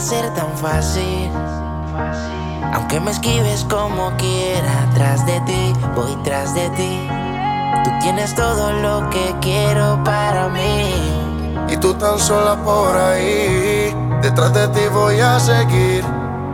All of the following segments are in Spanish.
ser tan fácil. Aunque me esquives como quiera, tras de ti, voy tras de ti. Tú tienes todo lo que quiero para mí. Y tú tan sola por ahí, detrás de ti voy a seguir.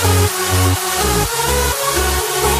あっ!